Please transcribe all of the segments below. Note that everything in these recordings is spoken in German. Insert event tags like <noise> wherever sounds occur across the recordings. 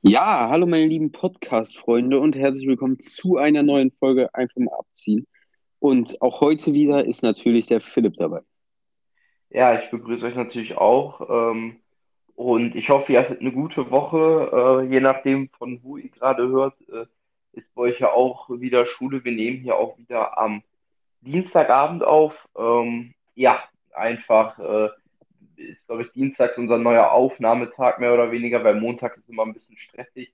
Ja, hallo meine lieben Podcast-Freunde und herzlich willkommen zu einer neuen Folge Einfach mal abziehen. Und auch heute wieder ist natürlich der Philipp dabei. Ja, ich begrüße euch natürlich auch. Ähm, und ich hoffe, ihr hattet eine gute Woche. Äh, je nachdem, von wo ihr gerade hört, äh, ist bei euch ja auch wieder Schule. Wir nehmen hier auch wieder am Dienstagabend auf. Ähm, ja, einfach äh, ist, glaube ich, Dienstags unser neuer Aufnahmetag mehr oder weniger, weil Montag ist immer ein bisschen stressig,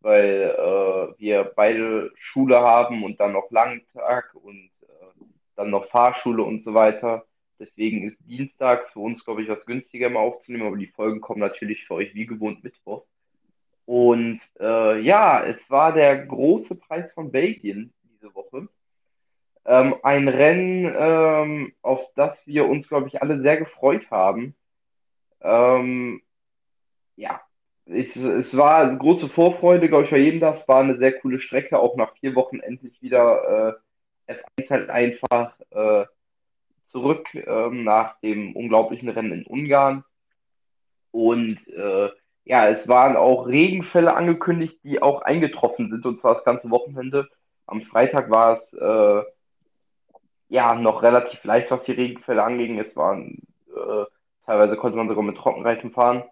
weil äh, wir beide Schule haben und dann noch Langtag und äh, dann noch Fahrschule und so weiter. Deswegen ist Dienstags für uns, glaube ich, was günstiger mal aufzunehmen, aber die Folgen kommen natürlich für euch wie gewohnt Mittwoch. Und äh, ja, es war der große Preis von Belgien diese Woche. Ähm, ein Rennen, ähm, auf das wir uns, glaube ich, alle sehr gefreut haben. Ähm, ja, es, es war eine große Vorfreude, glaube ich, bei jedem das. War eine sehr coole Strecke, auch nach vier Wochen endlich wieder äh, F1 halt einfach äh, zurück ähm, nach dem unglaublichen Rennen in Ungarn. Und äh, ja, es waren auch Regenfälle angekündigt, die auch eingetroffen sind, und zwar das ganze Wochenende. Am Freitag war es äh, ja noch relativ leicht, was die Regenfälle anging. Es waren äh, teilweise konnte man sogar mit Trockenreifen fahren.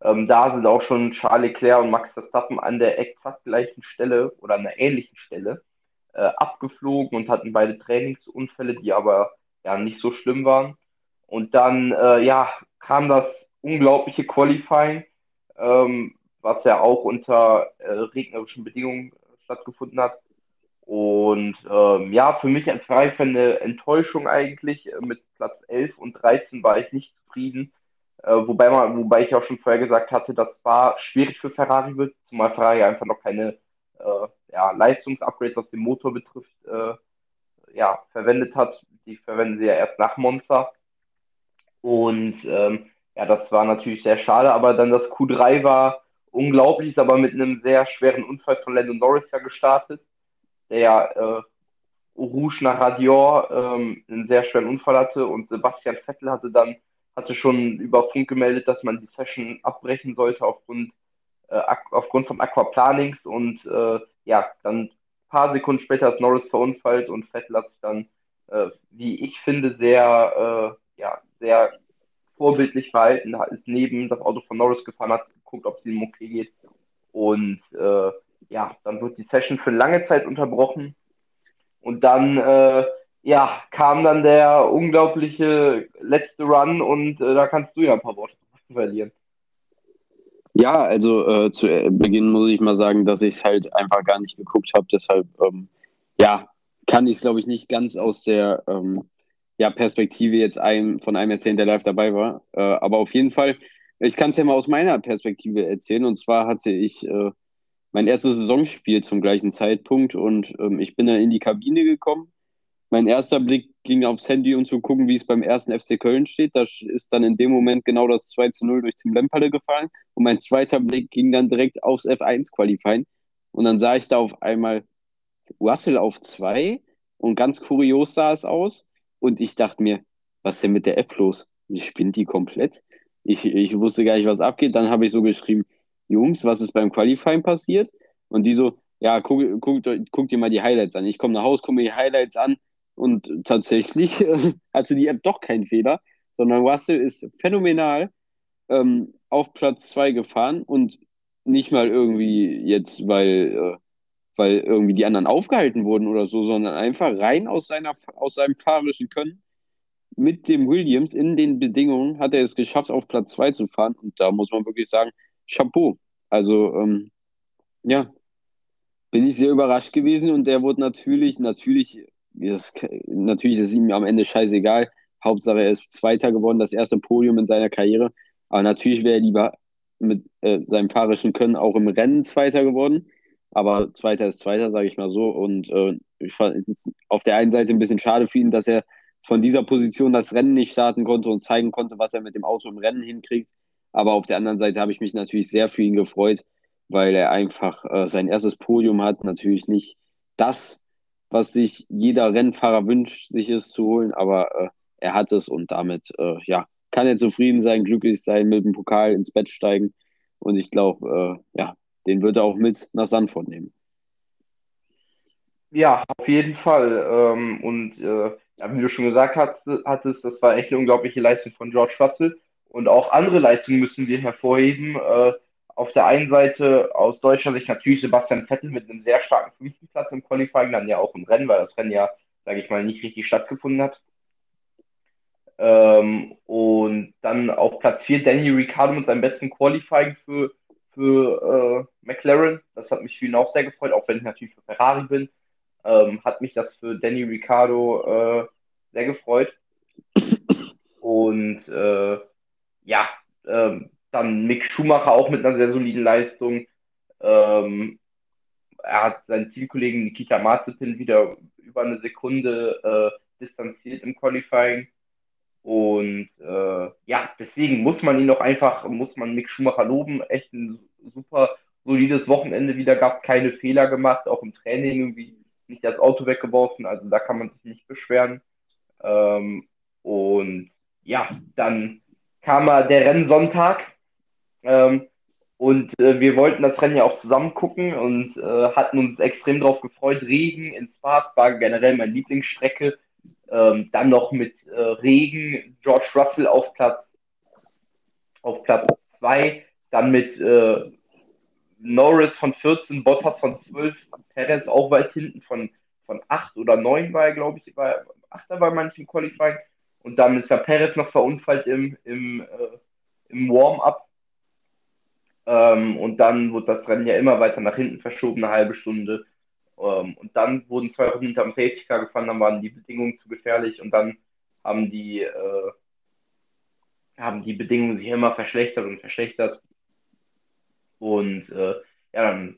Ähm, da sind auch schon Charles Leclerc und Max Verstappen an der exakt gleichen Stelle oder an einer ähnlichen Stelle äh, abgeflogen und hatten beide Trainingsunfälle, die aber ja nicht so schlimm waren. Und dann äh, ja kam das unglaubliche Qualifying, ähm, was ja auch unter äh, regnerischen Bedingungen stattgefunden hat. Und ähm, ja, für mich als Ferrari-Fan eine Enttäuschung eigentlich. Mit Platz 11 und 13 war ich nicht zufrieden. Äh, wobei, man, wobei ich auch schon vorher gesagt hatte, dass war schwierig für Ferrari wird, zumal Ferrari einfach noch keine äh, ja, Leistungsupgrades, was den Motor betrifft, äh, ja, verwendet hat. Die verwenden sie ja erst nach Monza. Und ähm, ja, das war natürlich sehr schade, aber dann das Q3 war unglaublich, ist aber mit einem sehr schweren Unfall von Lando Norris ja gestartet, der äh, Rouge nach Radior ähm, einen sehr schweren Unfall hatte und Sebastian Vettel hatte dann hatte schon über Funk gemeldet, dass man die Session abbrechen sollte aufgrund, äh, aufgrund vom Aquaplanings und äh, ja, dann ein paar Sekunden später ist Norris verunfallt und Vettel hat sich dann, äh, wie ich finde, sehr, äh, ja, sehr vorbildlich verhalten, ist neben das Auto von Norris gefahren, hat geguckt, ob es ihm okay geht und äh, ja, dann wird die Session für lange Zeit unterbrochen und dann äh, ja, kam dann der unglaubliche letzte Run und äh, da kannst du ja ein paar Worte verlieren. Ja, also äh, zu Beginn muss ich mal sagen, dass ich es halt einfach gar nicht geguckt habe. Deshalb, ähm, ja, kann ich es, glaube ich, nicht ganz aus der ähm, ja, Perspektive jetzt ein, von einem erzählen, der live dabei war. Äh, aber auf jeden Fall, ich kann es ja mal aus meiner Perspektive erzählen. Und zwar hatte ich äh, mein erstes Saisonspiel zum gleichen Zeitpunkt und ähm, ich bin dann in die Kabine gekommen mein erster Blick ging aufs Handy, um zu gucken, wie es beim ersten FC Köln steht. Da ist dann in dem Moment genau das 2 zu 0 durch Tim Lemperle gefallen. Und mein zweiter Blick ging dann direkt aufs F1-Qualifying. Und dann sah ich da auf einmal Russell auf 2 und ganz kurios sah es aus. Und ich dachte mir, was ist denn mit der App los? Die spinnt die komplett. Ich, ich wusste gar nicht, was abgeht. Dann habe ich so geschrieben, Jungs, was ist beim Qualifying passiert? Und die so, ja, guck, guck, guck dir mal die Highlights an. Ich komme nach Hause, gucke mir die Highlights an und tatsächlich <laughs> hatte die App doch keinen Fehler, sondern Russell ist phänomenal ähm, auf Platz 2 gefahren und nicht mal irgendwie jetzt, weil, äh, weil irgendwie die anderen aufgehalten wurden oder so, sondern einfach rein aus, seiner, aus seinem fahrerischen Können. Mit dem Williams in den Bedingungen hat er es geschafft, auf Platz 2 zu fahren. Und da muss man wirklich sagen, Chapeau. Also, ähm, ja, bin ich sehr überrascht gewesen und der wurde natürlich, natürlich das, natürlich ist ihm am Ende scheißegal. Hauptsache, er ist Zweiter geworden, das erste Podium in seiner Karriere. Aber natürlich wäre er lieber mit äh, seinem fahrerischen Können auch im Rennen Zweiter geworden. Aber Zweiter ist Zweiter, sage ich mal so. Und äh, ich fand es auf der einen Seite ein bisschen schade für ihn, dass er von dieser Position das Rennen nicht starten konnte und zeigen konnte, was er mit dem Auto im Rennen hinkriegt. Aber auf der anderen Seite habe ich mich natürlich sehr für ihn gefreut, weil er einfach äh, sein erstes Podium hat. Natürlich nicht das was sich jeder Rennfahrer wünscht, sich es zu holen, aber äh, er hat es und damit, äh, ja, kann er zufrieden sein, glücklich sein, mit dem Pokal ins Bett steigen. Und ich glaube, äh, ja, den wird er auch mit nach Sandford nehmen. Ja, auf jeden Fall. Ähm, und äh, wie du schon gesagt hattest, das war echt eine unglaubliche Leistung von George Russell. Und auch andere Leistungen müssen wir hervorheben. Äh, auf der einen Seite aus deutscher Sicht natürlich Sebastian Vettel mit einem sehr starken fünften Platz im Qualifying, dann ja auch im Rennen, weil das Rennen ja, sage ich mal, nicht richtig stattgefunden hat. Ähm, und dann auf Platz 4 Danny Ricciardo mit seinem besten Qualifying für, für äh, McLaren. Das hat mich für ihn auch sehr gefreut, auch wenn ich natürlich für Ferrari bin. Ähm, hat mich das für Danny Ricciardo äh, sehr gefreut. Und äh, ja, ähm, dann Mick Schumacher auch mit einer sehr soliden Leistung. Ähm, er hat seinen Teamkollegen Nikita Mazepin wieder über eine Sekunde äh, distanziert im Qualifying. Und äh, ja, deswegen muss man ihn noch einfach, muss man Mick Schumacher loben. Echt ein super solides Wochenende wieder gehabt, keine Fehler gemacht, auch im Training irgendwie nicht das Auto weggeworfen. Also da kann man sich nicht beschweren. Ähm, und ja, dann kam der Rennsonntag ähm, und äh, wir wollten das Rennen ja auch zusammen gucken und äh, hatten uns extrem darauf gefreut. Regen in Spa, war generell meine Lieblingsstrecke. Ähm, dann noch mit äh, Regen, George Russell auf Platz auf Platz 2, dann mit äh, Norris von 14, Bottas von 12, Perez auch weit hinten von, von 8 oder 9 war er, glaube ich, war 8 bei manchen Qualifying. Und dann ist der Perez noch verunfallt im, im, äh, im Warm-up. Ähm, und dann wurde das Rennen ja immer weiter nach hinten verschoben, eine halbe Stunde. Ähm, und dann wurden zwei Runden hinterm Safety Car gefahren, dann waren die Bedingungen zu gefährlich und dann haben die, äh, haben die Bedingungen sich immer verschlechtert und verschlechtert. Und äh, ja, dann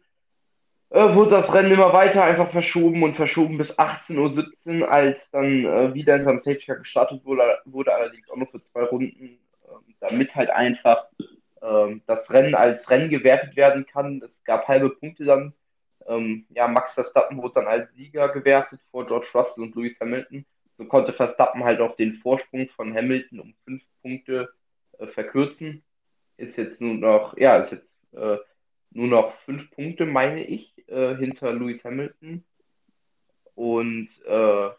äh, wurde das Rennen immer weiter einfach verschoben und verschoben bis 18.17 Uhr, als dann äh, wieder hinterm Safety Car gestartet wurde, wurde allerdings auch nur für zwei Runden, ähm, damit halt einfach ähm, das Rennen als Rennen gewertet werden kann. Es gab halbe Punkte dann. Ähm, ja, Max Verstappen wurde dann als Sieger gewertet vor George Russell und Lewis Hamilton. So konnte Verstappen halt auch den Vorsprung von Hamilton um fünf Punkte äh, verkürzen. Ist jetzt nur noch, ja, ist jetzt äh, nur noch fünf Punkte, meine ich, äh, hinter Lewis Hamilton. Und äh,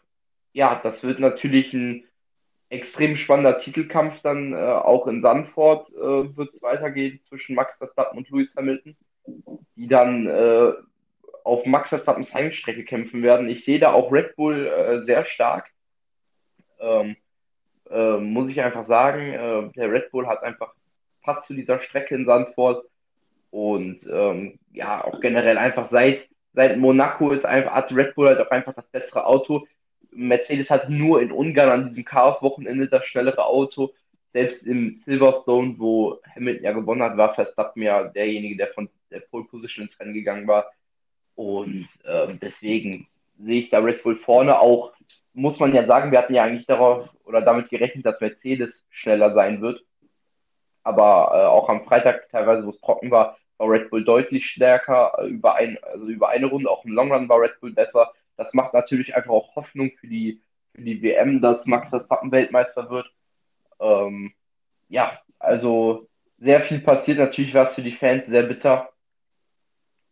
ja, das wird natürlich ein extrem spannender Titelkampf dann äh, auch in Sanford äh, wird es weitergehen zwischen Max Verstappen und Lewis Hamilton, die dann äh, auf Max Verstappens Heimstrecke kämpfen werden. Ich sehe da auch Red Bull äh, sehr stark. Ähm, äh, muss ich einfach sagen, der Red Bull hat einfach passt zu dieser Strecke in Sanford und ähm, ja, auch generell einfach seit, seit Monaco ist einfach, hat Red Bull halt auch einfach das bessere Auto. Mercedes hat nur in Ungarn an diesem Chaos-Wochenende das schnellere Auto. Selbst im Silverstone, wo Hamilton ja gewonnen hat, war Verstappen ja derjenige, der von der Pole Position ins Rennen gegangen war. Und ähm, deswegen sehe ich da Red Bull vorne auch, muss man ja sagen, wir hatten ja eigentlich darauf oder damit gerechnet, dass Mercedes schneller sein wird. Aber äh, auch am Freitag teilweise, wo es trocken war, war Red Bull deutlich stärker äh, über, ein, also über eine Runde. Auch im Long Run war Red Bull besser das macht natürlich einfach auch Hoffnung für die, für die WM, dass Max Verstappen Weltmeister wird. Ähm, ja, also sehr viel passiert. Natürlich war es für die Fans sehr bitter,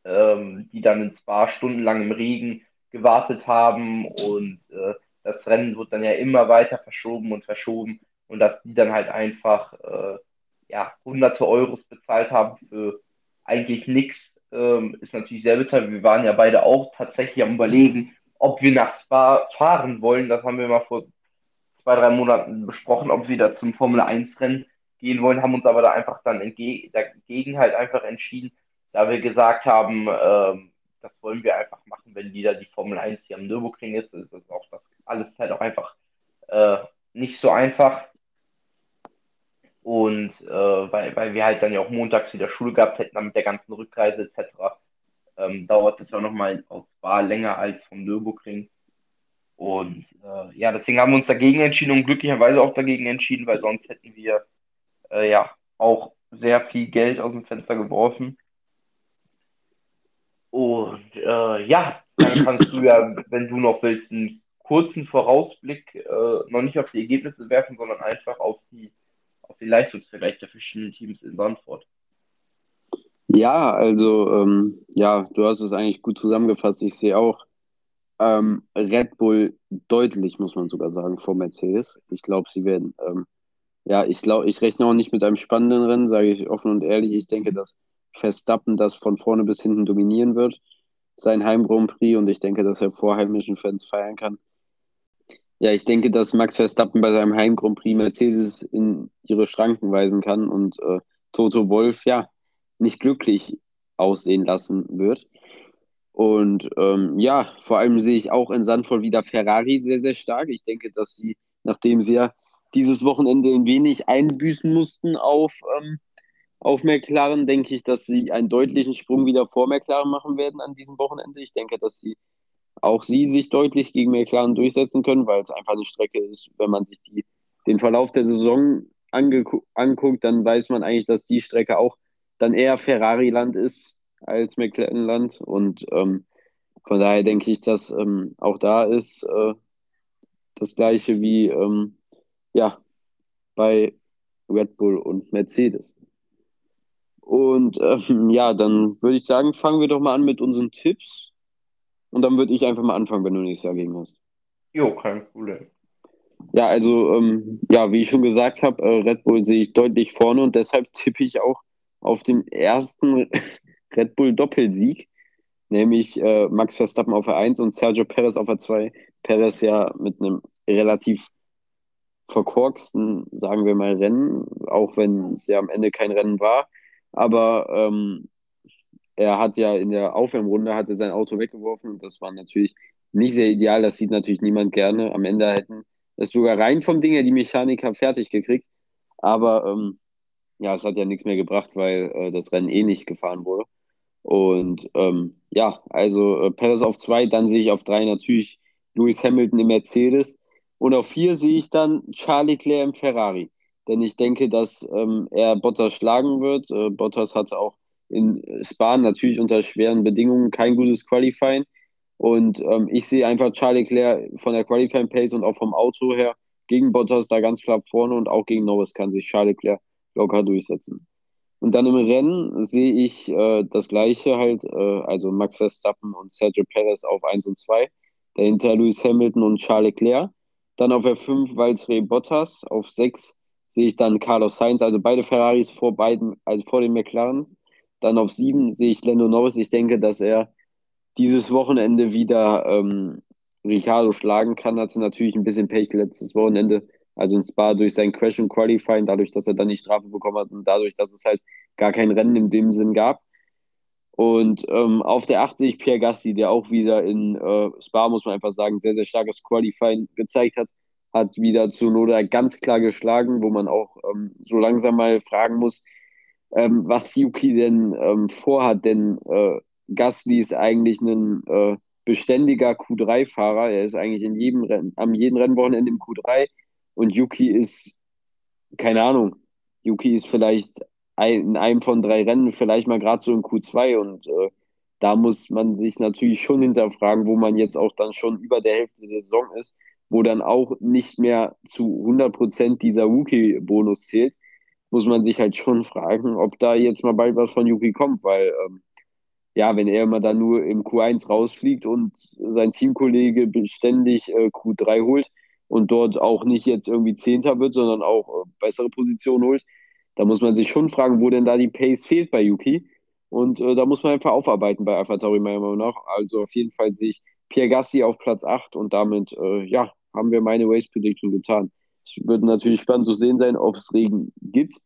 ähm, die dann in Spa stundenlang im Regen gewartet haben und äh, das Rennen wird dann ja immer weiter verschoben und verschoben und dass die dann halt einfach äh, ja, hunderte Euros bezahlt haben für eigentlich nichts ähm, ist natürlich sehr bitter. Wir waren ja beide auch tatsächlich am Überlegen, ob wir nach Spa fahren wollen. Das haben wir mal vor zwei, drei Monaten besprochen, ob wir da zum Formel 1-Rennen gehen wollen, haben uns aber da einfach dann dagegen halt einfach entschieden, da wir gesagt haben, ähm, das wollen wir einfach machen, wenn wieder die Formel 1 hier am Nürburgring ist. ist das auch das alles halt auch einfach äh, nicht so einfach. Und äh, weil, weil wir halt dann ja auch montags wieder Schule gehabt hätten, dann mit der ganzen Rückreise etc., ähm, dauert es ja nochmal aus Spa länger als vom Nürburgring. Und äh, ja, deswegen haben wir uns dagegen entschieden und glücklicherweise auch dagegen entschieden, weil sonst hätten wir äh, ja auch sehr viel Geld aus dem Fenster geworfen. Und äh, ja, dann kannst du ja, wenn du noch willst, einen kurzen Vorausblick äh, noch nicht auf die Ergebnisse werfen, sondern einfach auf die, auf den Leistungsvergleich der verschiedenen Teams in Sandford. Ja, also ähm, ja, du hast es eigentlich gut zusammengefasst. Ich sehe auch ähm, Red Bull deutlich, muss man sogar sagen, vor Mercedes. Ich glaube, sie werden, ähm, ja, ich glaube, ich rechne auch nicht mit einem spannenden Rennen, sage ich offen und ehrlich. Ich denke, dass Verstappen das von vorne bis hinten dominieren wird, sein Heim Grand Prix, und ich denke, dass er vor heimischen Fans feiern kann. Ja, ich denke, dass Max Verstappen bei seinem Heim Grand Prix Mercedes in ihre Schranken weisen kann und äh, Toto Wolf, ja, nicht glücklich aussehen lassen wird. Und ähm, ja, vor allem sehe ich auch in Sandvoll wieder Ferrari sehr, sehr stark. Ich denke, dass sie, nachdem sie ja dieses Wochenende ein wenig einbüßen mussten auf, ähm, auf McLaren, denke ich, dass sie einen deutlichen Sprung wieder vor McLaren machen werden an diesem Wochenende. Ich denke, dass sie auch sie sich deutlich gegen McLaren durchsetzen können, weil es einfach eine Strecke ist, wenn man sich die, den Verlauf der Saison anguckt, dann weiß man eigentlich, dass die Strecke auch dann eher Ferrari-Land ist als McLaren-Land. Und ähm, von daher denke ich, dass ähm, auch da ist äh, das gleiche wie ähm, ja, bei Red Bull und Mercedes. Und ähm, ja, dann würde ich sagen, fangen wir doch mal an mit unseren Tipps. Und dann würde ich einfach mal anfangen, wenn du nichts dagegen hast. Jo, kein Problem. Ja, also, ähm, ja, wie ich schon gesagt habe, äh, Red Bull sehe ich deutlich vorne und deshalb tippe ich auch auf den ersten <laughs> Red Bull Doppelsieg, nämlich äh, Max Verstappen auf R1 und Sergio Perez auf R2. Perez ja mit einem relativ verkorksten, sagen wir mal, Rennen, auch wenn es ja am Ende kein Rennen war. Aber ähm, er hat ja in der Aufwärmrunde hatte sein Auto weggeworfen und das war natürlich nicht sehr ideal. Das sieht natürlich niemand gerne. Am Ende hätten es sogar rein vom Ding her die Mechaniker fertig gekriegt. Aber ähm, ja, es hat ja nichts mehr gebracht, weil äh, das Rennen eh nicht gefahren wurde. Und ähm, ja, also äh, Perez auf zwei, dann sehe ich auf drei natürlich Lewis Hamilton im Mercedes. Und auf vier sehe ich dann Charlie Leclerc im Ferrari. Denn ich denke, dass ähm, er Bottas schlagen wird. Äh, Bottas hatte auch in Spa natürlich unter schweren Bedingungen kein gutes Qualifying. Und ähm, ich sehe einfach Charlie Leclerc von der Qualifying Pace und auch vom Auto her gegen Bottas da ganz klar vorne und auch gegen Norris kann sich Charlie Leclerc locker durchsetzen. Und dann im Rennen sehe ich äh, das gleiche halt, äh, also Max Verstappen und Sergio Perez auf 1 und 2. Dahinter Lewis Hamilton und Charles Leclerc. Dann auf F5 Valtteri Bottas. Auf 6 sehe ich dann Carlos Sainz, also beide Ferraris vor beiden, also vor den McLaren. Dann auf 7 sehe ich Lando Norris. Ich denke, dass er dieses Wochenende wieder ähm, Ricardo schlagen kann. Hatte natürlich ein bisschen Pech letztes Wochenende also in Spa durch sein Crash und Qualifying, dadurch, dass er dann die Strafe bekommen hat und dadurch, dass es halt gar kein Rennen in dem Sinn gab. Und ähm, auf der 80 Pierre Gassi, der auch wieder in äh, Spa, muss man einfach sagen, sehr, sehr starkes Qualifying gezeigt hat, hat wieder zu Noda ganz klar geschlagen, wo man auch ähm, so langsam mal fragen muss, ähm, was Yuki denn ähm, vorhat. Denn äh, Gasly ist eigentlich ein äh, beständiger Q3-Fahrer. Er ist eigentlich in jedem Rennen, am jeden Rennwochenende im Q3 und Yuki ist, keine Ahnung, Yuki ist vielleicht in einem von drei Rennen vielleicht mal gerade so in Q2 und äh, da muss man sich natürlich schon hinterfragen, wo man jetzt auch dann schon über der Hälfte der Saison ist, wo dann auch nicht mehr zu 100% dieser Rookie-Bonus zählt, muss man sich halt schon fragen, ob da jetzt mal bald was von Yuki kommt, weil ähm, ja, wenn er immer dann nur im Q1 rausfliegt und sein Teamkollege beständig äh, Q3 holt, und dort auch nicht jetzt irgendwie Zehnter wird, sondern auch äh, bessere Positionen holt, da muss man sich schon fragen, wo denn da die Pace fehlt bei Yuki. Und äh, da muss man einfach aufarbeiten bei AlphaTauri meiner Meinung nach. Also auf jeden Fall sehe ich Pierre Gassi auf Platz 8 und damit, äh, ja, haben wir meine Race Prediction getan. Wird natürlich spannend zu sehen sein, ob es Regen gibt.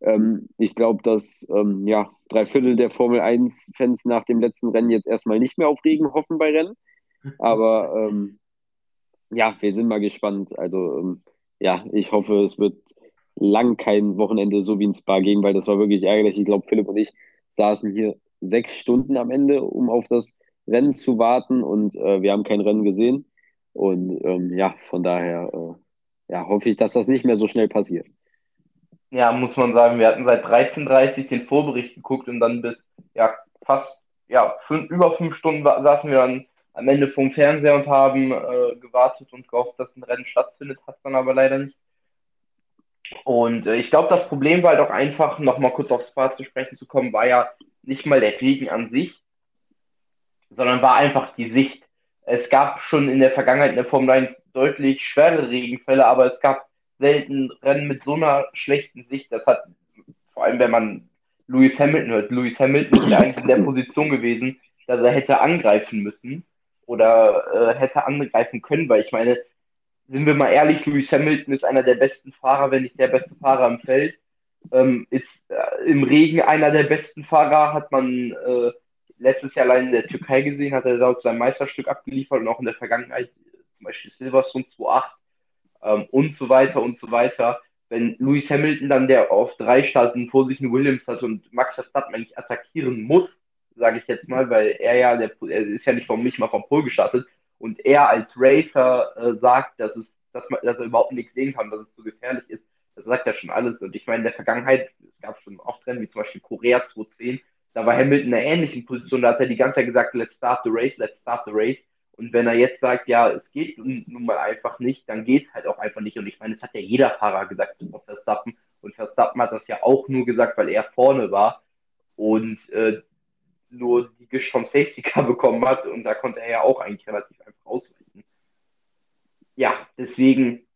Ähm, ich glaube, dass ähm, ja, drei Viertel der Formel 1-Fans nach dem letzten Rennen jetzt erstmal nicht mehr auf Regen hoffen bei Rennen. <laughs> Aber ähm, ja, wir sind mal gespannt. Also, ähm, ja, ich hoffe, es wird lang kein Wochenende so wie in Spa gehen, weil das war wirklich ärgerlich. Ich glaube, Philipp und ich saßen hier sechs Stunden am Ende, um auf das Rennen zu warten und äh, wir haben kein Rennen gesehen. Und ähm, ja, von daher äh, ja, hoffe ich, dass das nicht mehr so schnell passiert. Ja, muss man sagen, wir hatten seit 13.30 den Vorbericht geguckt und dann bis ja fast ja, fünf, über fünf Stunden saßen wir dann am Ende vom Fernseher und haben äh, gewartet und gehofft, dass ein Rennen stattfindet, hat es dann aber leider nicht. Und äh, ich glaube, das Problem war halt auch einfach, nochmal kurz aufs Spa zu sprechen zu kommen, war ja nicht mal der Regen an sich, sondern war einfach die Sicht. Es gab schon in der Vergangenheit in der Formel 1 deutlich schwere Regenfälle, aber es gab selten Rennen mit so einer schlechten Sicht. Das hat, vor allem wenn man Lewis Hamilton hört, Lewis Hamilton ist ja eigentlich in der Position gewesen, dass er hätte angreifen müssen oder äh, hätte angreifen können, weil ich meine, sind wir mal ehrlich, Lewis Hamilton ist einer der besten Fahrer, wenn nicht der beste Fahrer im Feld. Ähm, ist äh, im Regen einer der besten Fahrer, hat man äh, letztes Jahr allein in der Türkei gesehen, hat er dort sein Meisterstück abgeliefert und auch in der Vergangenheit, Beispiel Silverstone 2.8 ähm, und so weiter und so weiter. Wenn Lewis Hamilton dann, der auf drei starten, vor sich einen Williams hat und Max Verstappen eigentlich attackieren muss, sage ich jetzt mal, weil er ja, der, er ist ja nicht von mich mal vom Pol gestartet und er als Racer äh, sagt, dass, es, dass, man, dass er überhaupt nichts sehen kann, dass es zu so gefährlich ist, das sagt ja schon alles. Und ich meine, in der Vergangenheit, es gab schon oft Rennen, wie zum Beispiel Korea 2010, da war Hamilton in einer ähnlichen Position, da hat er die ganze Zeit gesagt, let's start the race, let's start the race. Und wenn er jetzt sagt, ja, es geht nun mal einfach nicht, dann geht es halt auch einfach nicht. Und ich meine, es hat ja jeder Fahrer gesagt, bis auf Verstappen. Und Verstappen hat das ja auch nur gesagt, weil er vorne war und äh, nur die Gisch vom Safety Car <laughs> bekommen hat. Und da konnte er ja auch eigentlich relativ einfach ausweichen. Ja, deswegen,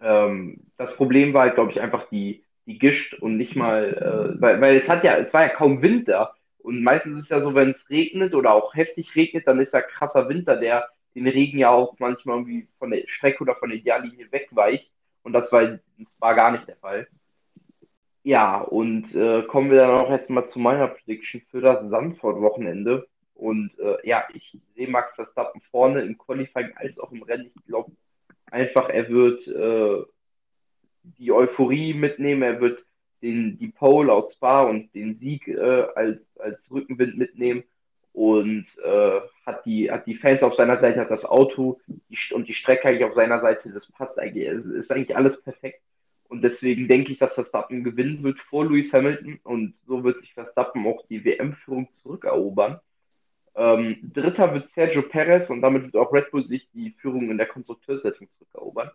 ähm, das Problem war halt, glaube ich, einfach die, die Gischt und nicht mal, äh, weil, weil es hat ja, es war ja kaum Winter. Und meistens ist es ja so, wenn es regnet oder auch heftig regnet, dann ist ja krasser Winter, der den Regen ja auch manchmal irgendwie von der Strecke oder von der Ideallinie wegweicht. Und das war, das war gar nicht der Fall. Ja, und äh, kommen wir dann auch jetzt mal zu meiner Prediction für das Sandford-Wochenende. Und äh, ja, ich sehe Max Verstappen vorne im Qualifying als auch im Rennen. Ich glaube einfach, er wird äh, die Euphorie mitnehmen, er wird den, die Pole aus Spa und den Sieg äh, als, als Rückenwind mitnehmen und äh, hat, die, hat die Fans auf seiner Seite, hat das Auto die, und die Strecke eigentlich auf seiner Seite. Das passt eigentlich, es ist eigentlich alles perfekt. Und deswegen denke ich, dass Verstappen gewinnen wird vor Lewis Hamilton und so wird sich Verstappen auch die WM-Führung zurückerobern. Ähm, Dritter wird Sergio Perez und damit wird auch Red Bull sich die Führung in der Konstrukteurswertung zurückerobern.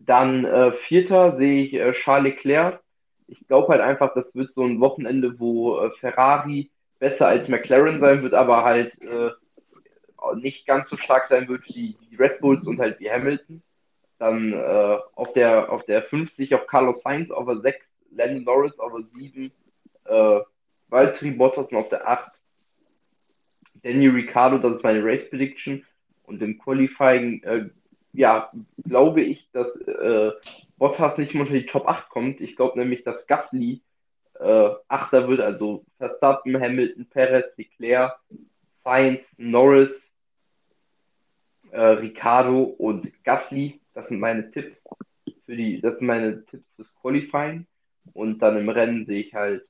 Dann äh, Vierter sehe ich äh, Charles Leclerc. Ich glaube halt einfach, das wird so ein Wochenende, wo äh, Ferrari besser als McLaren sein wird, aber halt äh, nicht ganz so stark sein wird wie die Red Bulls und halt wie Hamilton. Dann äh, auf der auf der 50 auf Carlos Sainz auf der 6, Lennon Norris auf der 7, äh, Valtteri Bottas auf der 8, Danny Ricciardo, das ist meine Race Prediction. Und im Qualifying äh, ja, glaube ich, dass äh, Bottas nicht mehr unter die Top 8 kommt. Ich glaube nämlich, dass Gasly äh, Achter wird, also Verstappen, Hamilton, Perez, Leclerc, Sainz, Norris, äh, Ricardo und Gasly. Das sind meine Tipps für die, das sind meine Tipps fürs Qualifying. Und dann im Rennen sehe ich halt,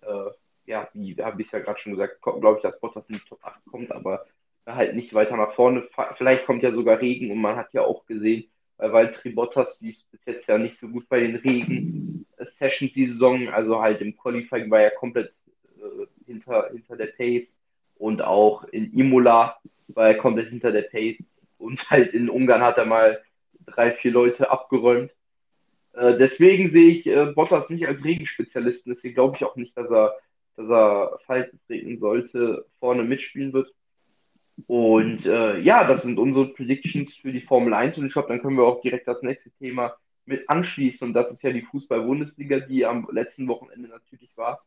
äh, ja, wie habe ich ja gerade schon gesagt, glaube ich, dass Bottas in die Top 8 kommt, aber halt nicht weiter nach vorne. Vielleicht kommt ja sogar Regen und man hat ja auch gesehen, weil Valtteri Bottas lief bis jetzt ja nicht so gut bei den Regen-Sessions die Saison. Also halt im Qualifying war er komplett äh, hinter, hinter der Pace und auch in Imola war er komplett hinter der Pace und halt in Ungarn hat er mal drei, vier Leute abgeräumt. Äh, deswegen sehe ich äh, Bottas nicht als Regenspezialisten. Deswegen glaube ich auch nicht, dass er, dass er, falls es regnen sollte, vorne mitspielen wird. Und äh, ja, das sind unsere Predictions für die Formel 1 und ich glaube, dann können wir auch direkt das nächste Thema mit anschließen und das ist ja die Fußball-Bundesliga, die am letzten Wochenende natürlich war.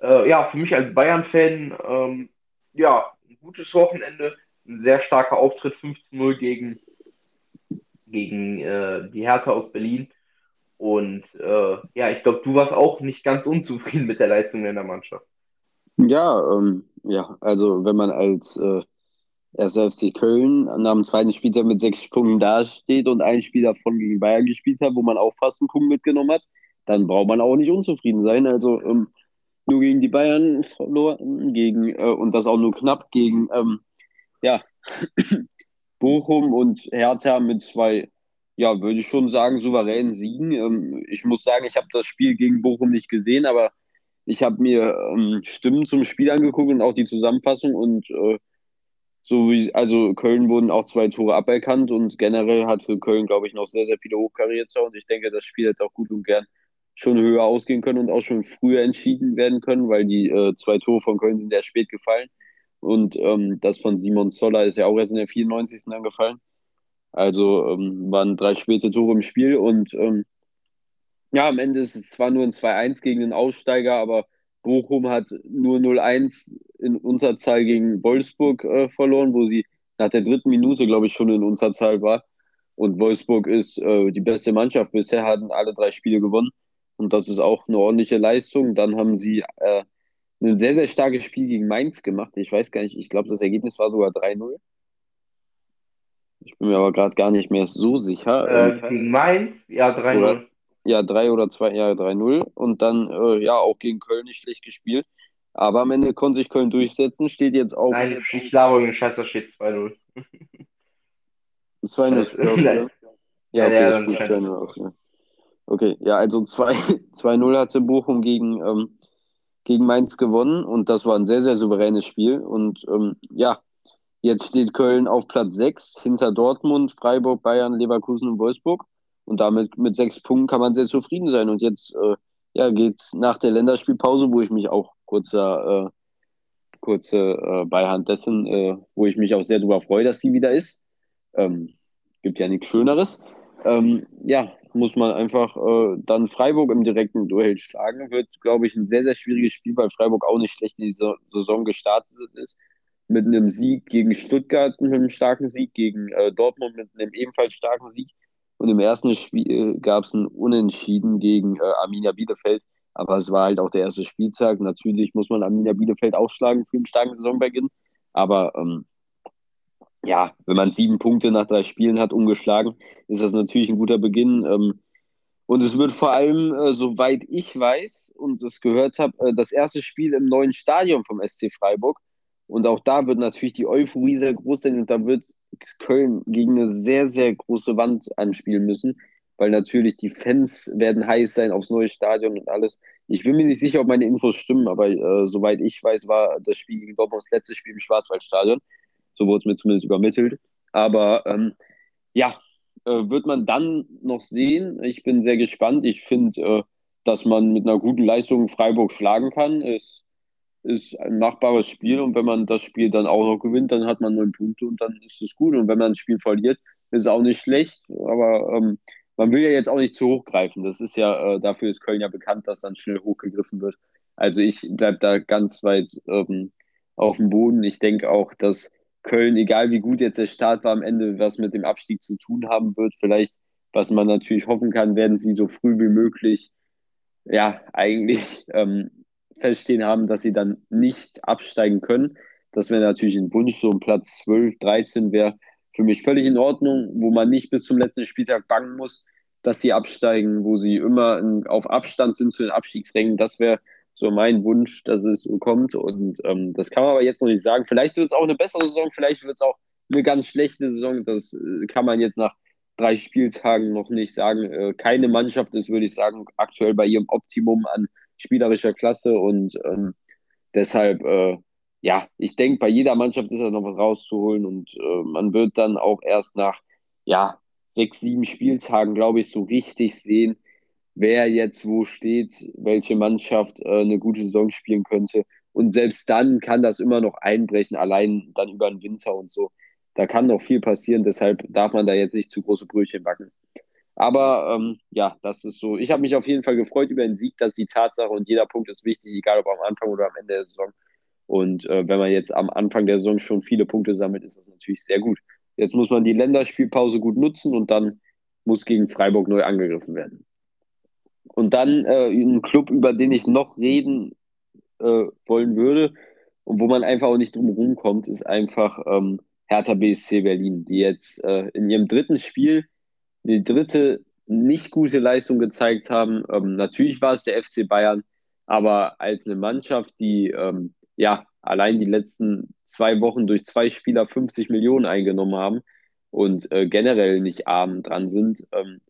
Äh, ja, für mich als Bayern-Fan, ähm, ja, ein gutes Wochenende, ein sehr starker Auftritt, 15-0 gegen, gegen äh, die Hertha aus Berlin. Und äh, ja, ich glaube, du warst auch nicht ganz unzufrieden mit der Leistung in der Mannschaft. Ja, ähm, ja, also wenn man als äh, SFC Köln nach dem zweiten Spieltag mit sechs Punkten dasteht und ein Spiel davon gegen Bayern gespielt hat, wo man auch fast einen Punkt mitgenommen hat, dann braucht man auch nicht unzufrieden sein. Also ähm, nur gegen die Bayern verloren, gegen, äh, und das auch nur knapp gegen ähm, ja, <coughs> Bochum und Hertha mit zwei, ja, würde ich schon sagen, souveränen Siegen. Ähm, ich muss sagen, ich habe das Spiel gegen Bochum nicht gesehen, aber ich habe mir ähm, Stimmen zum Spiel angeguckt und auch die Zusammenfassung und äh, so wie, also Köln wurden auch zwei Tore aberkannt und generell hatte Köln, glaube ich, noch sehr, sehr viele Hochkaräter und ich denke, das Spiel hätte auch gut und gern schon höher ausgehen können und auch schon früher entschieden werden können, weil die äh, zwei Tore von Köln sind sehr spät gefallen. Und ähm, das von Simon Zoller ist ja auch erst in der 94. dann gefallen. Also ähm, waren drei späte Tore im Spiel und ähm, ja, am Ende ist es zwar nur ein 2-1 gegen den Aussteiger, aber Bochum hat nur 0-1 in Unterzahl gegen Wolfsburg äh, verloren, wo sie nach der dritten Minute, glaube ich, schon in Unterzahl war. Und Wolfsburg ist äh, die beste Mannschaft bisher, hatten alle drei Spiele gewonnen. Und das ist auch eine ordentliche Leistung. Dann haben sie äh, ein sehr, sehr starkes Spiel gegen Mainz gemacht. Ich weiß gar nicht, ich glaube, das Ergebnis war sogar 3-0. Ich bin mir aber gerade gar nicht mehr so sicher. Äh, gegen Mainz? Ja, 3-0. Ja, 3 oder 2, ja, 3-0. Und dann, äh, ja, auch gegen Köln nicht schlecht gespielt. Aber am Ende konnte sich Köln durchsetzen. Steht jetzt auf. Nein, ich glaube, im Scheiß, da steht 2-0. 2-0 ist ja, ja, okay, ja, das spielt 2-0 aus. Ja. Okay, ja, also 2-0 <laughs> hatte Bochum gegen, ähm, gegen Mainz gewonnen und das war ein sehr, sehr souveränes Spiel. Und ähm, ja, jetzt steht Köln auf Platz 6 hinter Dortmund, Freiburg, Bayern, Leverkusen und Wolfsburg. Und damit mit sechs Punkten kann man sehr zufrieden sein. Und jetzt äh, ja, geht es nach der Länderspielpause, wo ich mich auch kurzer, äh, kurze äh, Beihand dessen, äh, wo ich mich auch sehr darüber freue, dass sie wieder ist. Ähm, gibt ja nichts Schöneres. Ähm, ja, muss man einfach äh, dann Freiburg im direkten Duell schlagen. Wird, glaube ich, ein sehr, sehr schwieriges Spiel, weil Freiburg auch nicht schlecht in die Saison gestartet ist. Mit einem Sieg gegen Stuttgart, mit einem starken Sieg, gegen äh, Dortmund mit einem ebenfalls starken Sieg. Und im ersten Spiel gab es ein Unentschieden gegen äh, Arminia Bielefeld. Aber es war halt auch der erste Spieltag. Natürlich muss man Arminia Bielefeld aufschlagen für einen starken Saisonbeginn. Aber ähm, ja, wenn man sieben Punkte nach drei Spielen hat, ungeschlagen, ist das natürlich ein guter Beginn. Ähm, und es wird vor allem, äh, soweit ich weiß und es gehört habe, äh, das erste Spiel im neuen Stadion vom SC Freiburg. Und auch da wird natürlich die Euphorie sehr groß sein und da wird Köln gegen eine sehr, sehr große Wand anspielen müssen, weil natürlich die Fans werden heiß sein aufs neue Stadion und alles. Ich bin mir nicht sicher, ob meine Infos stimmen, aber äh, soweit ich weiß, war das Spiel gegen Dortmund das letzte Spiel im Schwarzwaldstadion. So wurde es mir zumindest übermittelt. Aber ähm, ja, äh, wird man dann noch sehen. Ich bin sehr gespannt. Ich finde, äh, dass man mit einer guten Leistung Freiburg schlagen kann. Es ist ein machbares Spiel und wenn man das Spiel dann auch noch gewinnt, dann hat man neun Punkte und dann ist es gut. Und wenn man das Spiel verliert, ist es auch nicht schlecht. Aber ähm, man will ja jetzt auch nicht zu hoch greifen. Das ist ja, äh, dafür ist Köln ja bekannt, dass dann schnell hochgegriffen wird. Also ich bleibe da ganz weit ähm, auf dem Boden. Ich denke auch, dass Köln, egal wie gut jetzt der Start war, am Ende was mit dem Abstieg zu tun haben wird. Vielleicht, was man natürlich hoffen kann, werden sie so früh wie möglich, ja, eigentlich ähm, feststehen haben, dass sie dann nicht absteigen können. Das wäre natürlich ein Wunsch, so ein Platz 12, 13 wäre für mich völlig in Ordnung, wo man nicht bis zum letzten Spieltag bangen muss, dass sie absteigen, wo sie immer in, auf Abstand sind zu den Abstiegsrängen. Das wäre so mein Wunsch, dass es so kommt. Und ähm, das kann man aber jetzt noch nicht sagen. Vielleicht wird es auch eine bessere Saison, vielleicht wird es auch eine ganz schlechte Saison. Das äh, kann man jetzt nach drei Spieltagen noch nicht sagen. Äh, keine Mannschaft ist, würde ich sagen, aktuell bei ihrem Optimum an spielerischer Klasse. Und ähm, deshalb, äh, ja, ich denke, bei jeder Mannschaft ist da noch was rauszuholen. Und äh, man wird dann auch erst nach, ja, sechs, sieben Spieltagen, glaube ich, so richtig sehen, wer jetzt wo steht, welche Mannschaft äh, eine gute Saison spielen könnte. Und selbst dann kann das immer noch einbrechen, allein dann über den Winter und so. Da kann noch viel passieren, deshalb darf man da jetzt nicht zu große Brötchen backen. Aber ähm, ja, das ist so. Ich habe mich auf jeden Fall gefreut über den Sieg, das ist die Tatsache und jeder Punkt ist wichtig, egal ob am Anfang oder am Ende der Saison. Und äh, wenn man jetzt am Anfang der Saison schon viele Punkte sammelt, ist das natürlich sehr gut. Jetzt muss man die Länderspielpause gut nutzen und dann muss gegen Freiburg neu angegriffen werden. Und dann äh, ein Club, über den ich noch reden äh, wollen würde und wo man einfach auch nicht drum rumkommt, ist einfach ähm, Hertha BSC Berlin, die jetzt äh, in ihrem dritten Spiel die dritte nicht gute Leistung gezeigt haben. Ähm, natürlich war es der FC Bayern, aber als eine Mannschaft, die ähm, ja allein die letzten zwei Wochen durch zwei Spieler 50 Millionen eingenommen haben und äh, generell nicht arm dran sind, ähm,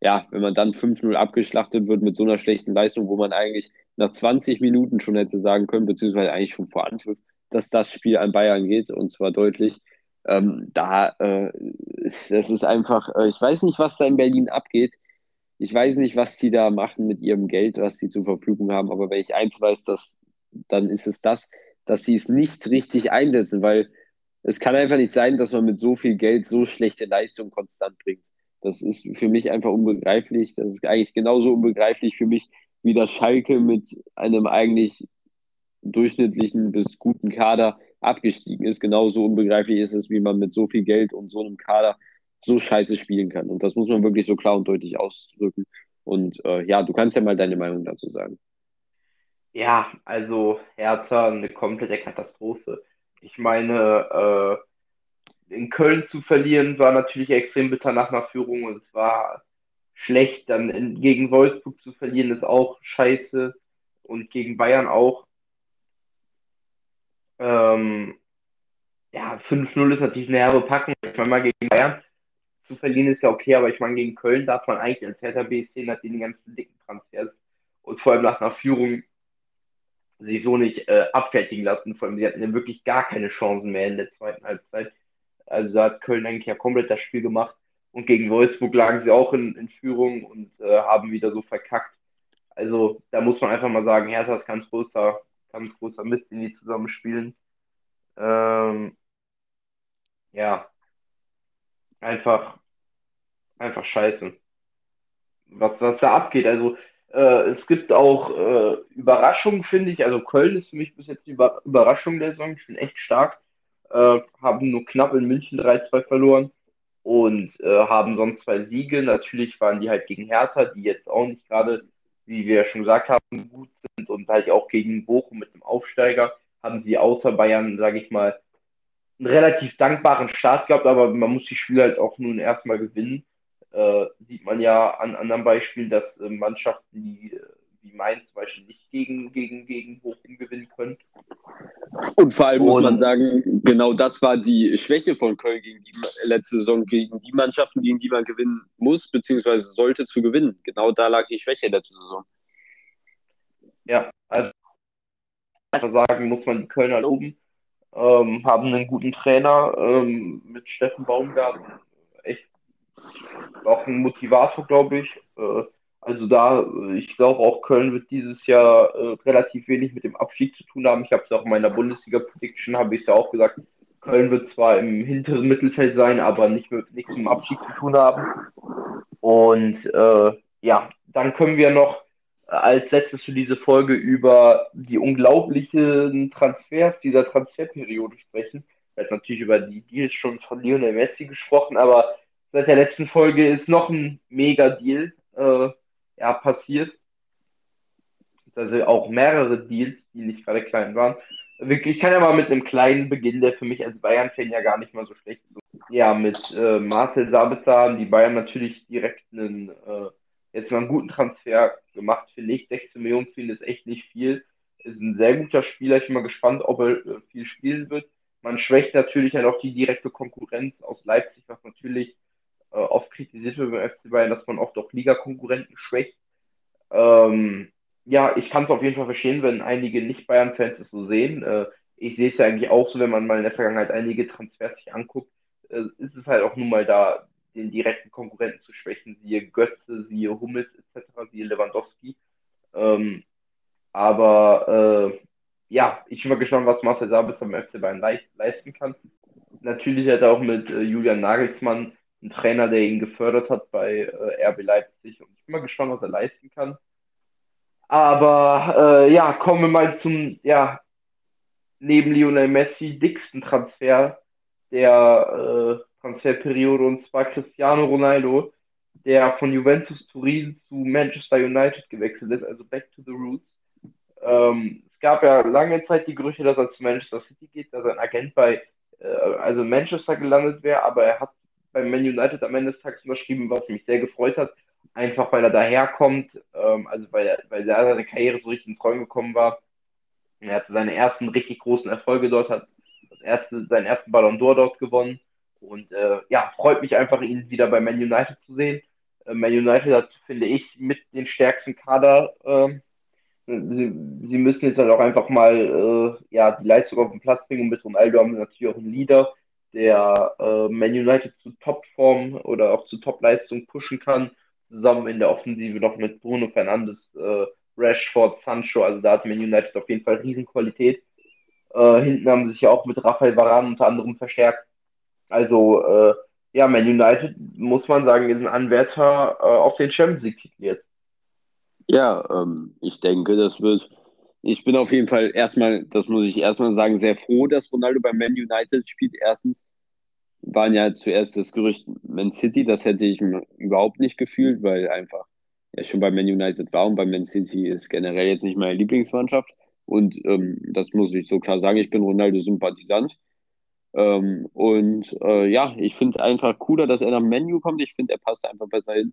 ja, wenn man dann 5-0 abgeschlachtet wird mit so einer schlechten Leistung, wo man eigentlich nach 20 Minuten schon hätte sagen können, beziehungsweise eigentlich schon vor Anpfiff, dass das Spiel an Bayern geht und zwar deutlich. Ähm, da, äh, das ist einfach, äh, ich weiß nicht, was da in Berlin abgeht. Ich weiß nicht, was die da machen mit ihrem Geld, was sie zur Verfügung haben, aber wenn ich eins weiß, dass, dann ist es das, dass sie es nicht richtig einsetzen, weil es kann einfach nicht sein, dass man mit so viel Geld so schlechte Leistungen konstant bringt. Das ist für mich einfach unbegreiflich. Das ist eigentlich genauso unbegreiflich für mich, wie das Schalke mit einem eigentlich durchschnittlichen bis guten Kader abgestiegen ist. Genauso unbegreiflich ist es, wie man mit so viel Geld und so einem Kader so scheiße spielen kann. Und das muss man wirklich so klar und deutlich ausdrücken. Und äh, ja, du kannst ja mal deine Meinung dazu sagen. Ja, also Hertha eine komplette Katastrophe. Ich meine, äh, in Köln zu verlieren war natürlich extrem bitter nach einer Führung und es war schlecht. Dann in, gegen Wolfsburg zu verlieren ist auch scheiße und gegen Bayern auch. Ähm, ja, 5-0 ist natürlich eine herbe Packung. Ich meine, mal gegen Bayern zu verlieren ist ja okay, aber ich meine, gegen Köln darf man eigentlich als Hertha BSC nach den ganzen dicken Transfers und vor allem nach einer Führung sich so nicht äh, abfertigen lassen. Vor allem, sie hatten ja wirklich gar keine Chancen mehr in der zweiten Halbzeit. Also da hat Köln eigentlich ja komplett das Spiel gemacht. Und gegen Wolfsburg lagen sie auch in, in Führung und äh, haben wieder so verkackt. Also da muss man einfach mal sagen, Hertha ist ganz großer, ganz großer Mist, den die zusammenspielen. Ähm, ja, einfach, einfach scheiße. Was, was da abgeht. Also äh, es gibt auch äh, Überraschungen, finde ich. Also Köln ist für mich bis jetzt die Über Überraschung der Saison. Ich bin echt stark. Äh, haben nur knapp in München 3-2 verloren und äh, haben sonst zwei Siege. Natürlich waren die halt gegen Hertha, die jetzt auch nicht gerade, wie wir schon gesagt haben, gut sind und halt auch gegen Bochum mit dem Aufsteiger haben sie außer Bayern, sage ich mal, einen relativ dankbaren Start gehabt, aber man muss die Spiele halt auch nun erstmal gewinnen. Äh, sieht man ja an anderen Beispielen, dass äh, Mannschaften, die äh, wie Mainz zum Beispiel nicht gegen, gegen, gegen Bochum gewinnen können. Und vor allem und, muss man sagen, genau das war die Schwäche von Köln gegen die letzte Saison, gegen die Mannschaften, gegen die man gewinnen muss, beziehungsweise sollte zu gewinnen. Genau da lag die Schwäche letzte Saison. Ja, also einfach sagen, muss man die Kölner loben. Ähm, haben einen guten Trainer ähm, mit Steffen Baumgarten, auch ein Motivator, glaube ich. Äh, also da, ich glaube auch Köln wird dieses Jahr äh, relativ wenig mit dem Abstieg zu tun haben. Ich habe es auch in meiner Bundesliga-Prediction, habe ich es ja auch gesagt, Köln wird zwar im hinteren Mittelfeld sein, aber nicht mit nichts mit dem Abstieg zu tun haben. Und äh, ja, dann können wir noch als letztes für diese Folge über die unglaublichen Transfers dieser Transferperiode sprechen. Wir hatten natürlich über die Deals schon von Lionel Messi gesprochen, aber seit der letzten Folge ist noch ein Mega-Deal äh, ja, passiert. Also auch mehrere Deals, die nicht gerade klein waren. Ich kann ja mal mit einem kleinen Beginn, der für mich als Bayern-Fan ja gar nicht mal so schlecht ist. Ja, mit äh, Marcel Sabitzer haben die Bayern natürlich direkt einen, äh, jetzt mal einen guten Transfer gemacht, finde ich. 16 Millionen finde ich echt nicht viel. Ist ein sehr guter Spieler. Ich bin mal gespannt, ob er äh, viel spielen wird. Man schwächt natürlich halt auch die direkte Konkurrenz aus Leipzig, was natürlich äh, oft kritisiert wird beim FC Bayern, dass man oft auch Ligakonkurrenten schwächt. Ähm, ja, ich kann es auf jeden Fall verstehen, wenn einige Nicht-Bayern-Fans es so sehen. Äh, ich sehe es ja eigentlich auch so, wenn man mal in der Vergangenheit einige Transfers sich anguckt, äh, ist es halt auch nun mal da, den direkten Konkurrenten zu schwächen, siehe Götze, siehe Hummels etc., siehe Lewandowski. Ähm, aber äh, ja, ich bin mal gespannt, was Marcel Sabitzer beim FC Bayern leisten kann. Natürlich hat er auch mit äh, Julian Nagelsmann ein Trainer, der ihn gefördert hat bei äh, RB Leipzig. Und ich bin mal gespannt, was er leisten kann. Aber äh, ja, kommen wir mal zum, ja, neben Lionel Messi dicksten Transfer der äh, Transferperiode und zwar Cristiano Ronaldo, der von Juventus Turin zu Manchester United gewechselt ist, also back to the roots. Ähm, es gab ja lange Zeit die Gerüchte, dass er zu Manchester City geht, dass ein Agent bei äh, also Manchester gelandet wäre, aber er hat bei Man United am Ende des Tages unterschrieben, was mich sehr gefreut hat. Einfach weil er daherkommt, ähm, also weil, er, weil er seine Karriere so richtig ins Rollen gekommen war. Er hatte seine ersten richtig großen Erfolge dort, hat das erste, seinen ersten Ballon d'Or dort gewonnen. Und äh, ja, freut mich einfach, ihn wieder bei Man United zu sehen. Äh, Man United hat, finde ich, mit den stärksten Kader äh, sie, sie müssen jetzt halt auch einfach mal äh, ja, die Leistung auf den Platz bringen. Und mit Ronaldo haben sie natürlich auch einen Leader, der äh, Man United zu Topform oder auch zu Topleistung pushen kann. Zusammen in der Offensive noch mit Bruno Fernandes, äh, Rashford, Sancho. Also da hat Man United auf jeden Fall Riesenqualität. Äh, hinten haben sie sich ja auch mit Rafael Varane unter anderem verstärkt. Also äh, ja, Man United muss man sagen, ist ein Anwärter äh, auf den Champions League-Titel jetzt. Ja, ähm, ich denke, das wird. Ich bin auf jeden Fall erstmal, das muss ich erstmal sagen, sehr froh, dass Ronaldo bei Man United spielt. Erstens waren ja zuerst das Gerücht Man City, das hätte ich überhaupt nicht gefühlt, weil einfach er schon bei Man United war und bei Man City ist generell jetzt nicht meine Lieblingsmannschaft. Und ähm, das muss ich so klar sagen, ich bin Ronaldo-Sympathisant. Ähm, und äh, ja, ich finde es einfach cooler, dass er nach Menu kommt. Ich finde, er passt einfach besser hin.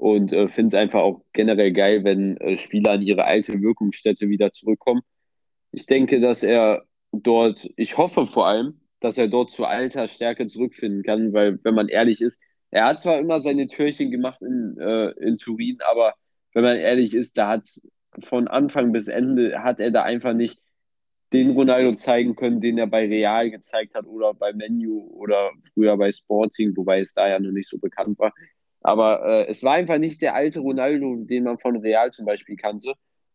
Und äh, finde es einfach auch generell geil, wenn äh, Spieler an ihre alte Wirkungsstätte wieder zurückkommen. Ich denke, dass er dort, ich hoffe vor allem, dass er dort zu alter Stärke zurückfinden kann, weil, wenn man ehrlich ist, er hat zwar immer seine Türchen gemacht in, äh, in Turin, aber wenn man ehrlich ist, da hat von Anfang bis Ende hat er da einfach nicht den Ronaldo zeigen können, den er bei Real gezeigt hat oder bei Menu oder früher bei Sporting, wobei es da ja noch nicht so bekannt war. Aber äh, es war einfach nicht der alte Ronaldo, den man von Real zum Beispiel kannte.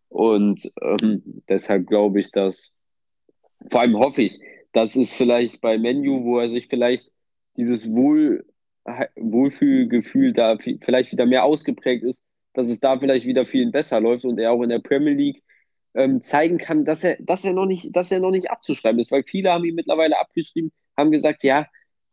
Und ähm, deshalb glaube ich, dass, vor allem hoffe ich, dass es vielleicht bei Menu, wo er sich vielleicht dieses Wohl, Wohlfühlgefühl da vielleicht wieder mehr ausgeprägt ist, dass es da vielleicht wieder vielen besser läuft und er auch in der Premier League ähm, zeigen kann, dass er, dass er noch nicht, dass er noch nicht abzuschreiben ist, weil viele haben ihn mittlerweile abgeschrieben, haben gesagt, ja,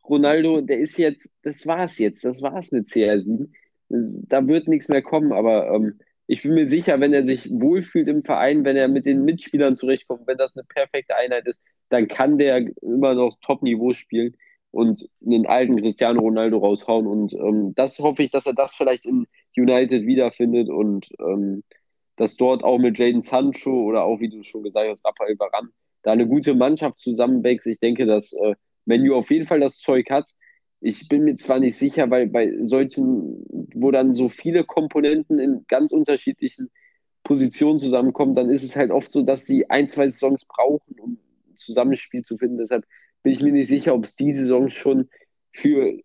Ronaldo, der ist jetzt, das war's jetzt, das war's mit CR7. Da wird nichts mehr kommen, aber ähm, ich bin mir sicher, wenn er sich wohlfühlt im Verein, wenn er mit den Mitspielern zurechtkommt, wenn das eine perfekte Einheit ist, dann kann der immer noch Top-Niveau spielen und einen alten Cristiano Ronaldo raushauen. Und ähm, das hoffe ich, dass er das vielleicht in United wiederfindet und ähm, dass dort auch mit Jaden Sancho oder auch, wie du schon gesagt hast, Rafael Varane da eine gute Mannschaft zusammenwächst. Ich denke, dass äh, Menu auf jeden Fall das Zeug hat. Ich bin mir zwar nicht sicher, weil bei solchen, wo dann so viele Komponenten in ganz unterschiedlichen Positionen zusammenkommen, dann ist es halt oft so, dass sie ein, zwei Songs brauchen, um ein Zusammenspiel zu finden. Deshalb bin ich mir nicht sicher, ob es diese Saison schon für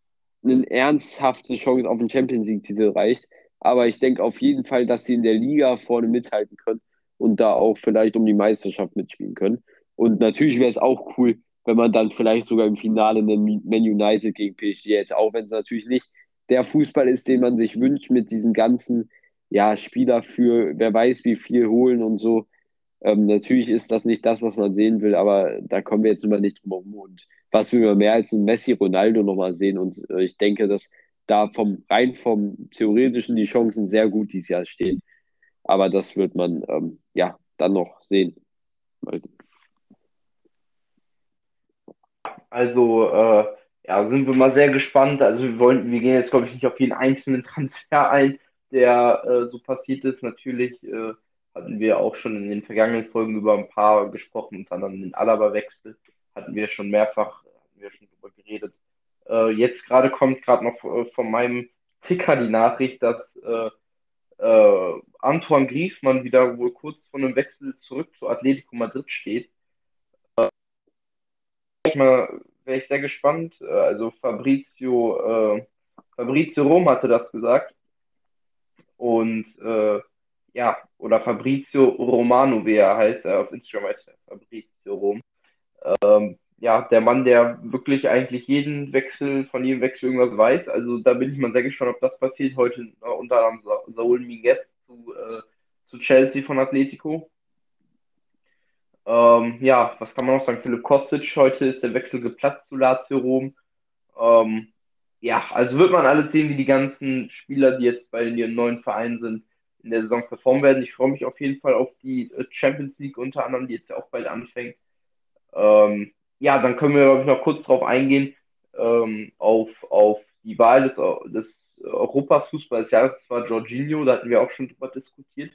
eine ernsthafte Chance auf den Champions League-Titel reicht. Aber ich denke auf jeden Fall, dass sie in der Liga vorne mithalten können und da auch vielleicht um die Meisterschaft mitspielen können. Und natürlich wäre es auch cool, wenn man dann vielleicht sogar im Finale einen Man United gegen PSG jetzt, auch wenn es natürlich nicht der Fußball ist, den man sich wünscht mit diesen ganzen ja, Spieler für wer weiß wie viel holen und so. Ähm, natürlich ist das nicht das, was man sehen will, aber da kommen wir jetzt immer nicht drum herum. Und was will man mehr als ein Messi, Ronaldo nochmal sehen? Und äh, ich denke, dass da vom rein vom theoretischen die Chancen sehr gut dieses Jahr stehen. Aber das wird man ähm, ja dann noch sehen. Also, äh, ja, sind wir mal sehr gespannt. Also, wir wollen, wir gehen jetzt, glaube ich, nicht auf jeden einzelnen <laughs> Transfer ein, der äh, so passiert ist. Natürlich äh, hatten wir auch schon in den vergangenen Folgen über ein paar gesprochen, unter anderem den Alaba-Wechsel. Hatten wir schon mehrfach, hatten wir schon drüber geredet. Äh, jetzt gerade kommt gerade noch äh, von meinem Ticker die Nachricht, dass äh, Antoine Griezmann wieder wohl kurz vor einem Wechsel zurück zu Atletico Madrid steht mal, wäre ich sehr gespannt. Äh, also Fabrizio, äh, Fabrizio Rom hatte das gesagt. Und äh, ja, oder Fabrizio Romano, wie er heißt, er auf Instagram heißt er Fabrizio Rom. Ähm, ja, der Mann, der wirklich eigentlich jeden Wechsel, von jedem Wechsel irgendwas weiß. Also da bin ich mal sehr gespannt, ob das passiert. Heute äh, unter anderem Saul Miguez zu, äh, zu Chelsea von Atletico. Ähm, ja, was kann man noch sagen? Philipp Kostic, heute ist der Wechsel geplatzt zu Lazio Rom. Ähm, ja, also wird man alles sehen, wie die ganzen Spieler, die jetzt bei ihren neuen Vereinen sind, in der Saison performen werden. Ich freue mich auf jeden Fall auf die äh, Champions League unter anderem, die jetzt ja auch bald anfängt. Ähm, ja, dann können wir, glaube ich, noch kurz darauf eingehen, ähm, auf, auf die Wahl des, des Europas Fußball des Jahres. Das war Jorginho, da hatten wir auch schon drüber diskutiert.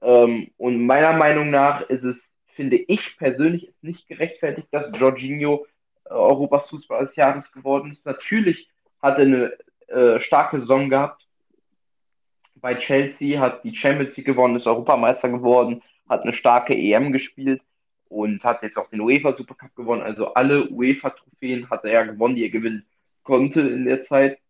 Ähm, und meiner Meinung nach ist es finde ich persönlich, ist nicht gerechtfertigt, dass Jorginho äh, Europas Fußball des Jahres geworden ist. Natürlich hat er eine äh, starke Saison gehabt, bei Chelsea, hat die Champions League gewonnen, ist Europameister geworden, hat eine starke EM gespielt und hat jetzt auch den UEFA Supercup gewonnen. Also alle UEFA-Trophäen hat er ja gewonnen, die er gewinnen konnte in der Zeit.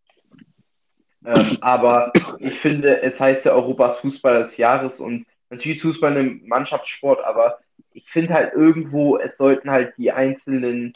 Ähm, aber ich finde, es heißt ja Europas Fußball des Jahres und natürlich ist Fußball ein Mannschaftssport, aber ich finde halt irgendwo, es sollten halt die einzelnen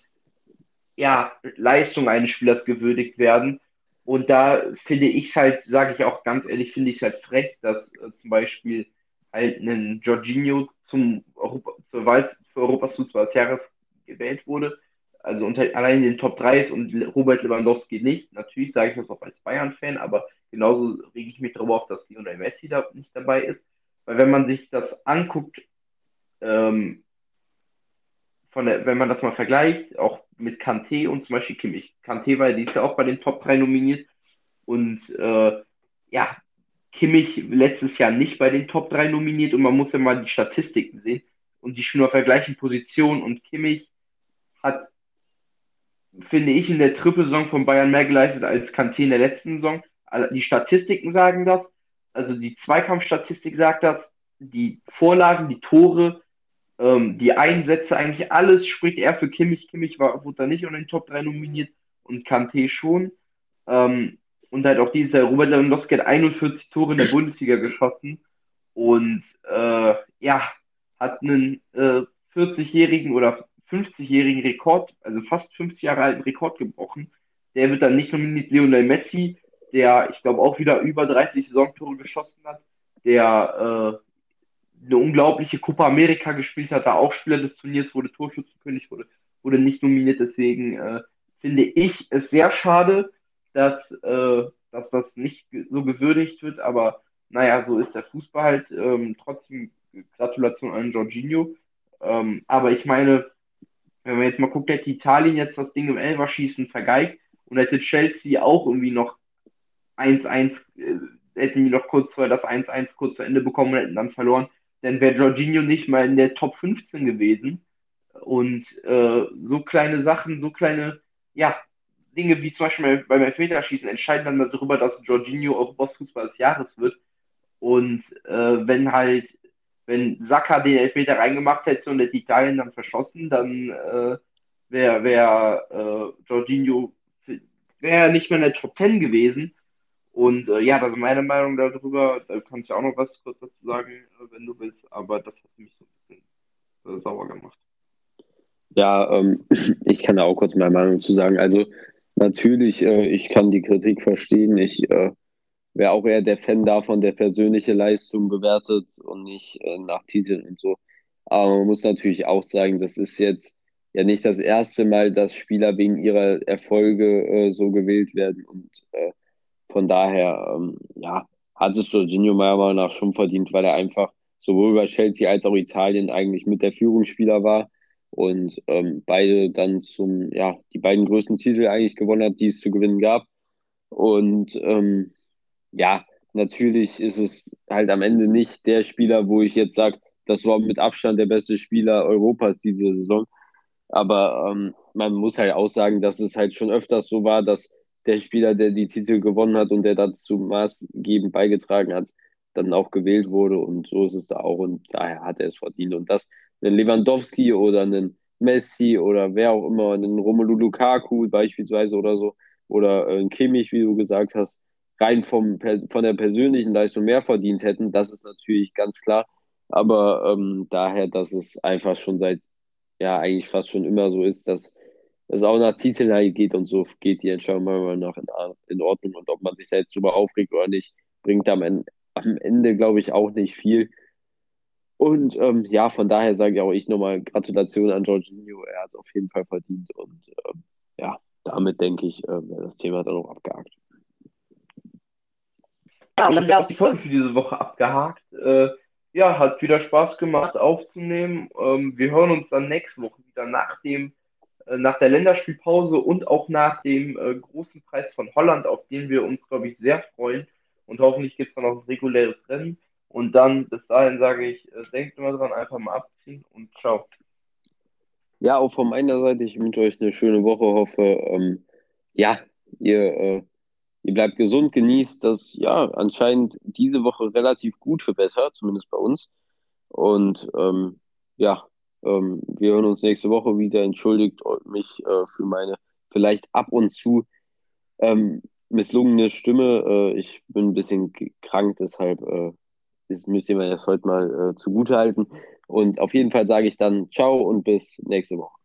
ja, Leistungen eines Spielers gewürdigt werden. Und da finde ich es halt, sage ich auch ganz ehrlich, finde ich es halt frech, dass äh, zum Beispiel halt ein Jorginho zum Europa, zur Wahl für Europas Fußball des Jahres gewählt wurde. Also unter, allein in den Top 3 ist und Robert Lewandowski nicht. Natürlich sage ich das auch als Bayern-Fan, aber genauso rege ich mich darüber auf, dass Lionel Messi da nicht dabei ist. Weil wenn man sich das anguckt, ähm, von der, wenn man das mal vergleicht, auch mit Kanté und zum Beispiel Kimmich. Kanté war die ist ja auch bei den Top 3 nominiert und äh, ja, Kimmich letztes Jahr nicht bei den Top 3 nominiert und man muss ja mal die Statistiken sehen und die spielen auf der gleichen Position und Kimmich hat, finde ich, in der Trippelsaison von Bayern mehr geleistet als Kanté in der letzten Saison. Die Statistiken sagen das, also die Zweikampfstatistik sagt das, die Vorlagen, die Tore, ähm, die Einsätze, eigentlich alles spricht er für Kimmich. Kimmich war, wurde da nicht unter den Top 3 nominiert und Kanté schon. Ähm, und halt auch dieser Robert Lewandowski hat 41 Tore in der Bundesliga geschossen und äh, ja, hat einen äh, 40-jährigen oder 50-jährigen Rekord, also fast 50 Jahre alten Rekord gebrochen. Der wird dann nicht nominiert Lionel Messi, der, ich glaube, auch wieder über 30 Saisontore geschossen hat, der äh, eine unglaubliche Copa America gespielt hat, da auch Spieler des Turniers wurde, Torschützenkönig wurde, wurde nicht nominiert. Deswegen äh, finde ich es sehr schade, dass, äh, dass das nicht so gewürdigt wird, aber naja, so ist der Fußball halt. Ähm, trotzdem Gratulation an Jorginho. Ähm, aber ich meine, wenn man jetzt mal guckt, hätte Italien jetzt das Ding im Elverschießen vergeigt und hätte Chelsea auch irgendwie noch 1-1, äh, hätten die noch kurz vor das 1-1 kurz vor Ende bekommen und hätten dann verloren, dann wäre Jorginho nicht mal in der Top 15 gewesen. Und äh, so kleine Sachen, so kleine, ja, Dinge wie zum Beispiel beim Elfmeterschießen entscheiden dann darüber, dass Jorginho Europas Fußball des Jahres wird. Und äh, wenn halt, wenn Saka den Elfmeter reingemacht hätte und hätte Italien dann verschossen, dann äh, wäre wär, äh, Jorginho wär nicht mehr in der Top 10 gewesen. Und äh, ja, das ist meine Meinung darüber. Da kannst du auch noch was kurz dazu sagen, äh, wenn du willst. Aber das hat mich so ein bisschen äh, sauer gemacht. Ja, ähm, <clears throat> ich kann da auch kurz meine Meinung zu sagen. Also natürlich, äh, ich kann die Kritik verstehen. Ich äh, wäre auch eher der Fan davon, der persönliche Leistung bewertet und nicht äh, nach Titeln und so. Aber man muss natürlich auch sagen, das ist jetzt ja nicht das erste Mal, dass Spieler wegen ihrer Erfolge so gewählt werden und von daher, ähm, ja, hat es Jorginho meiner Meinung nach schon verdient, weil er einfach sowohl bei Chelsea als auch Italien eigentlich mit der Führungsspieler war und ähm, beide dann zum, ja, die beiden größten Titel eigentlich gewonnen hat, die es zu gewinnen gab. Und ähm, ja, natürlich ist es halt am Ende nicht der Spieler, wo ich jetzt sage, das war mit Abstand der beste Spieler Europas diese Saison. Aber ähm, man muss halt auch sagen, dass es halt schon öfters so war, dass der Spieler, der die Titel gewonnen hat und der dazu maßgebend beigetragen hat, dann auch gewählt wurde. Und so ist es da auch. Und daher hat er es verdient. Und dass ein Lewandowski oder ein Messi oder wer auch immer, ein Romelu Lukaku beispielsweise oder so, oder ein Kimmich, wie du gesagt hast, rein vom, von der persönlichen Leistung mehr verdient hätten, das ist natürlich ganz klar. Aber ähm, daher, dass es einfach schon seit, ja, eigentlich fast schon immer so ist, dass es auch nach Titeln geht und so geht die Entscheidung mal nach in, in, Ordnung. Und ob man sich da jetzt drüber aufregt oder nicht, bringt am Ende, am Ende glaube ich, auch nicht viel. Und ähm, ja, von daher sage ich auch ich nochmal Gratulation an Jorginho. Er hat es auf jeden Fall verdient. Und ähm, ja, damit denke ich, äh, wäre das Thema dann auch abgehakt. Ja, und dann wäre auch die Folge für diese Woche abgehakt. Äh, ja, hat wieder Spaß gemacht aufzunehmen. Ähm, wir hören uns dann nächste Woche wieder nach dem nach der Länderspielpause und auch nach dem äh, großen Preis von Holland, auf den wir uns, glaube ich, sehr freuen. Und hoffentlich gibt es dann auch ein reguläres Rennen. Und dann, bis dahin sage ich, äh, denkt immer dran, einfach mal abziehen und ciao. Ja, auch von meiner Seite, ich wünsche euch eine schöne Woche, hoffe, ähm, ja, ihr äh, ihr bleibt gesund, genießt das, ja, anscheinend diese Woche relativ gute Wetter, zumindest bei uns. Und ähm, ja, ähm, wir hören uns nächste Woche wieder. Entschuldigt mich äh, für meine vielleicht ab und zu ähm, misslungene Stimme. Äh, ich bin ein bisschen krank, deshalb äh, das müsst ihr mir das heute mal äh, zugute halten. Und auf jeden Fall sage ich dann ciao und bis nächste Woche.